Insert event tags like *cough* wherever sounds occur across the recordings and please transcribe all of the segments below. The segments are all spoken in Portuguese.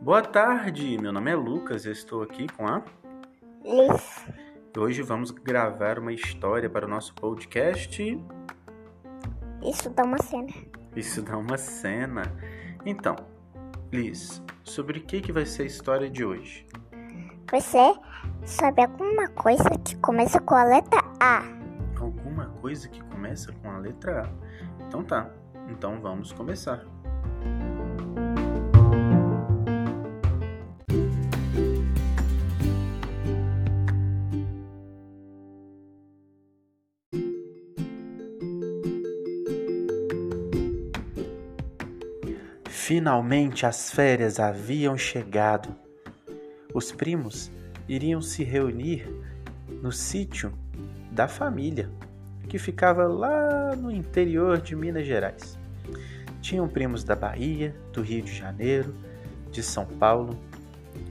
Boa tarde, meu nome é Lucas, eu estou aqui com a Liz. Hoje vamos gravar uma história para o nosso podcast. Isso dá uma cena. Isso dá uma cena. Então, Liz, sobre o que, que vai ser a história de hoje? Você sabe alguma coisa que começa com a letra A? Coisa que começa com a letra A? Então tá, então vamos começar. Finalmente as férias haviam chegado. Os primos iriam se reunir no sítio da família, que ficava lá no interior de Minas Gerais. Tinham primos da Bahia, do Rio de Janeiro, de São Paulo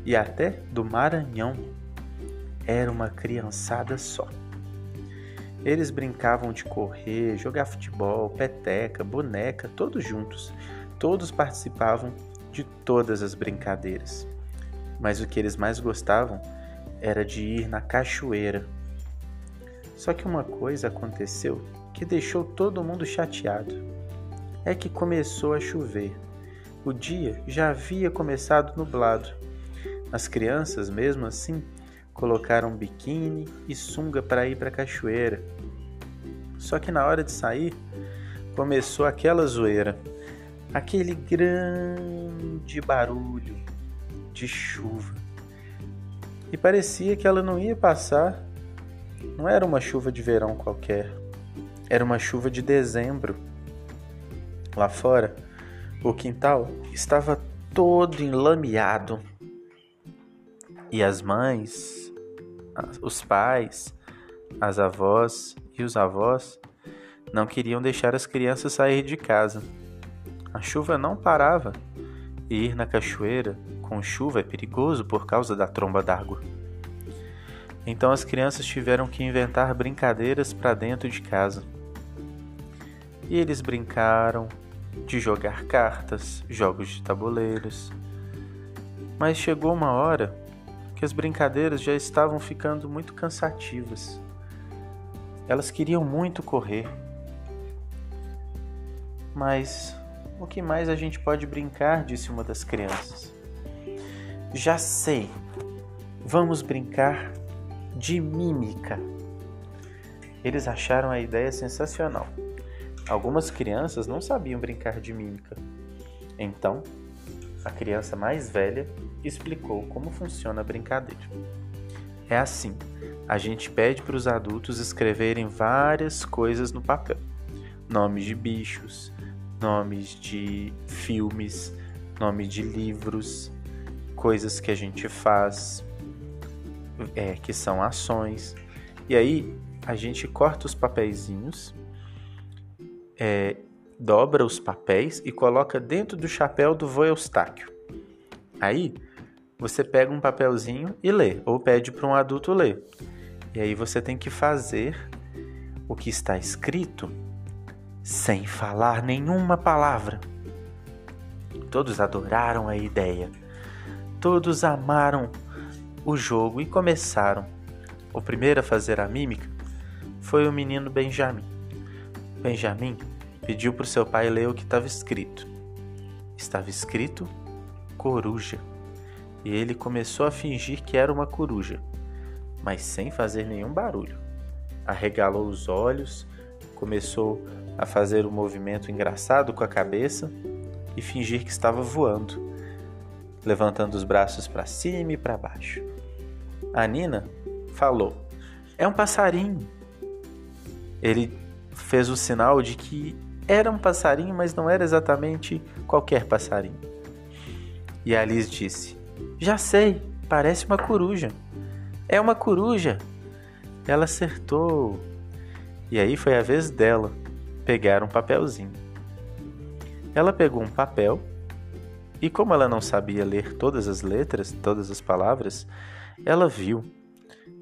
e até do Maranhão. Era uma criançada só. Eles brincavam de correr, jogar futebol, peteca, boneca, todos juntos Todos participavam de todas as brincadeiras, mas o que eles mais gostavam era de ir na cachoeira. Só que uma coisa aconteceu que deixou todo mundo chateado. É que começou a chover. O dia já havia começado nublado. As crianças, mesmo assim, colocaram biquíni e sunga para ir para a cachoeira. Só que na hora de sair, começou aquela zoeira aquele grande barulho de chuva. E parecia que ela não ia passar. Não era uma chuva de verão qualquer, era uma chuva de dezembro. Lá fora, o quintal estava todo enlameado. E as mães, os pais, as avós e os avós não queriam deixar as crianças sair de casa. A chuva não parava e ir na cachoeira com chuva é perigoso por causa da tromba d'água. Então as crianças tiveram que inventar brincadeiras para dentro de casa. E eles brincaram de jogar cartas, jogos de tabuleiros. Mas chegou uma hora que as brincadeiras já estavam ficando muito cansativas. Elas queriam muito correr, mas o que mais a gente pode brincar? disse uma das crianças. Já sei. Vamos brincar de mímica. Eles acharam a ideia sensacional. Algumas crianças não sabiam brincar de mímica. Então, a criança mais velha explicou como funciona a brincadeira. É assim: a gente pede para os adultos escreverem várias coisas no papel: nomes de bichos, nomes de filmes, nome de livros, coisas que a gente faz, é, que são ações. E aí a gente corta os papeizinhos, é, dobra os papéis e coloca dentro do chapéu do vô Eustáquio. Aí você pega um papelzinho e lê, ou pede para um adulto ler. E aí você tem que fazer o que está escrito sem falar nenhuma palavra. Todos adoraram a ideia. Todos amaram o jogo e começaram. O primeiro a fazer a mímica foi o menino Benjamin. Benjamin pediu para seu pai ler o que estava escrito. Estava escrito coruja. E ele começou a fingir que era uma coruja, mas sem fazer nenhum barulho. Arregalou os olhos, começou a fazer um movimento engraçado com a cabeça e fingir que estava voando, levantando os braços para cima e para baixo. A Nina falou: É um passarinho. Ele fez o sinal de que era um passarinho, mas não era exatamente qualquer passarinho. E a Alice disse: Já sei, parece uma coruja. É uma coruja. Ela acertou. E aí foi a vez dela pegar um papelzinho. Ela pegou um papel e, como ela não sabia ler todas as letras, todas as palavras, ela viu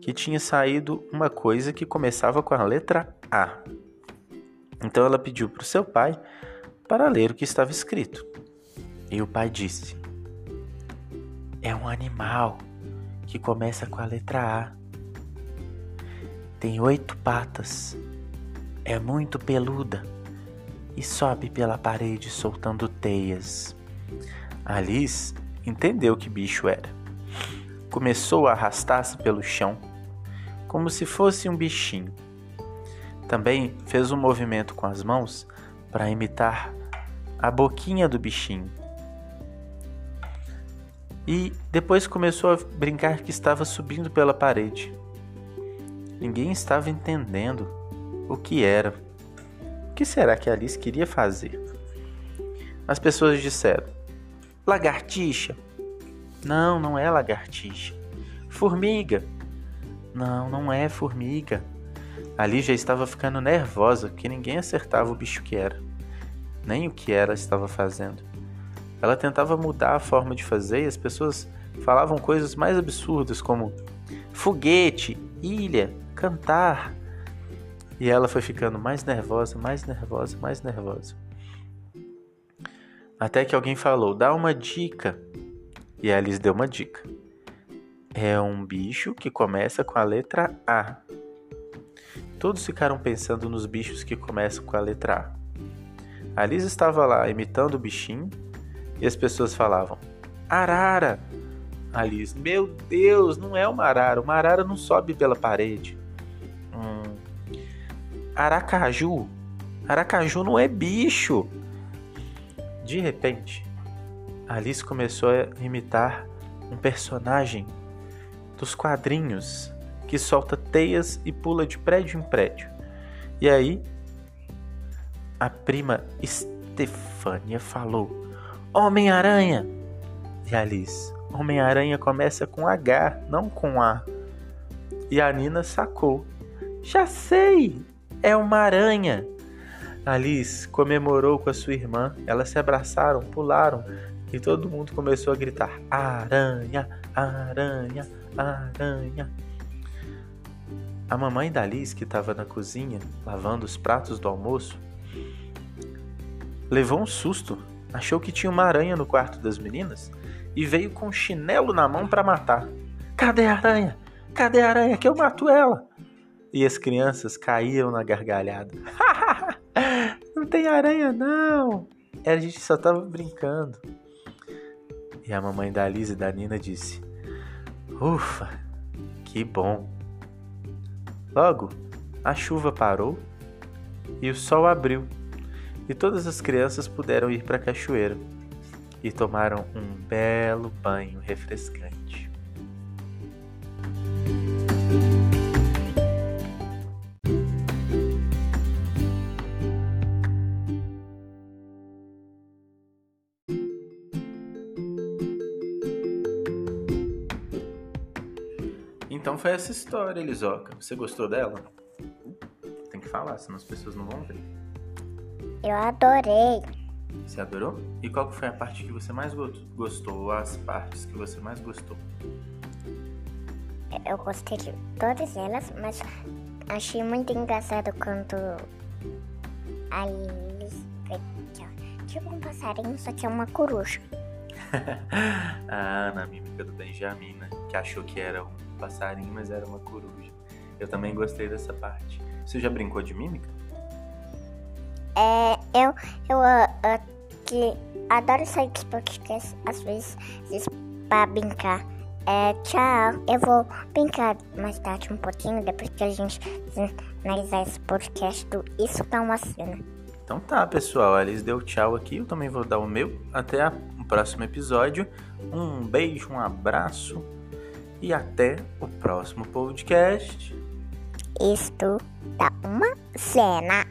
que tinha saído uma coisa que começava com a letra A. Então ela pediu para o seu pai para ler o que estava escrito. E o pai disse: É um animal que começa com a letra A. Tem oito patas, é muito peluda e sobe pela parede soltando teias. Alice entendeu que bicho era. Começou a arrastar-se pelo chão, como se fosse um bichinho. Também fez um movimento com as mãos para imitar a boquinha do bichinho. E depois começou a brincar que estava subindo pela parede. Ninguém estava entendendo o que era. O que será que Alice queria fazer? As pessoas disseram: Lagartixa. Não, não é lagartixa. Formiga. Não, não é formiga. Ali já estava ficando nervosa, que ninguém acertava o bicho que era, nem o que ela estava fazendo. Ela tentava mudar a forma de fazer e as pessoas falavam coisas mais absurdas como foguete, ilha, cantar. E ela foi ficando mais nervosa, mais nervosa, mais nervosa. Até que alguém falou: dá uma dica. E a Alice deu uma dica. É um bicho que começa com a letra A. Todos ficaram pensando nos bichos que começam com a letra A. A Alice estava lá imitando o bichinho e as pessoas falavam: Arara! Alice, meu Deus, não é uma arara. Uma arara não sobe pela parede. Hum. Aracaju. Aracaju não é bicho. De repente, Alice começou a imitar um personagem dos quadrinhos que solta teias e pula de prédio em prédio. E aí, a prima Estefânia falou: Homem-Aranha! E Alice, Homem-Aranha começa com H, não com A. E a Nina sacou. Já sei! É uma aranha! Alice comemorou com a sua irmã. Elas se abraçaram, pularam e todo mundo começou a gritar: Aranha, aranha, aranha. A mamãe da Alice, que estava na cozinha lavando os pratos do almoço, levou um susto. Achou que tinha uma aranha no quarto das meninas e veio com um chinelo na mão para matar. Cadê a aranha? Cadê a aranha que eu mato ela? E as crianças caíram na gargalhada. *laughs* não tem aranha não. A gente só tava brincando. E a mamãe da Alice e da Nina disse: Ufa, que bom. Logo, a chuva parou e o sol abriu, e todas as crianças puderam ir para a cachoeira e tomaram um belo banho refrescante. Então foi essa história, Elisoca. Você gostou dela? Tem que falar, senão as pessoas não vão ver. Eu adorei. Você adorou? E qual foi a parte que você mais gostou? Ou as partes que você mais gostou? Eu gostei de todas elas, mas achei muito engraçado quando a Liz tipo um passarinho, só que é uma coruja. *laughs* ah, na mímica do Benjamin, né? Que achou que era um passarinho, mas era uma coruja. Eu também gostei dessa parte. Você já brincou de mímica? É, eu, eu, uh, que adoro sair dos podcasts, às vezes, pra brincar. É, tchau. Eu vou brincar mais tarde um pouquinho, depois que a gente finalizar esse podcast do Isso Tá Uma Cena. Então tá, pessoal. A Alice deu tchau aqui. Eu também vou dar o meu. Até o próximo episódio. Um beijo, um abraço e até o próximo podcast. Isto tá uma cena.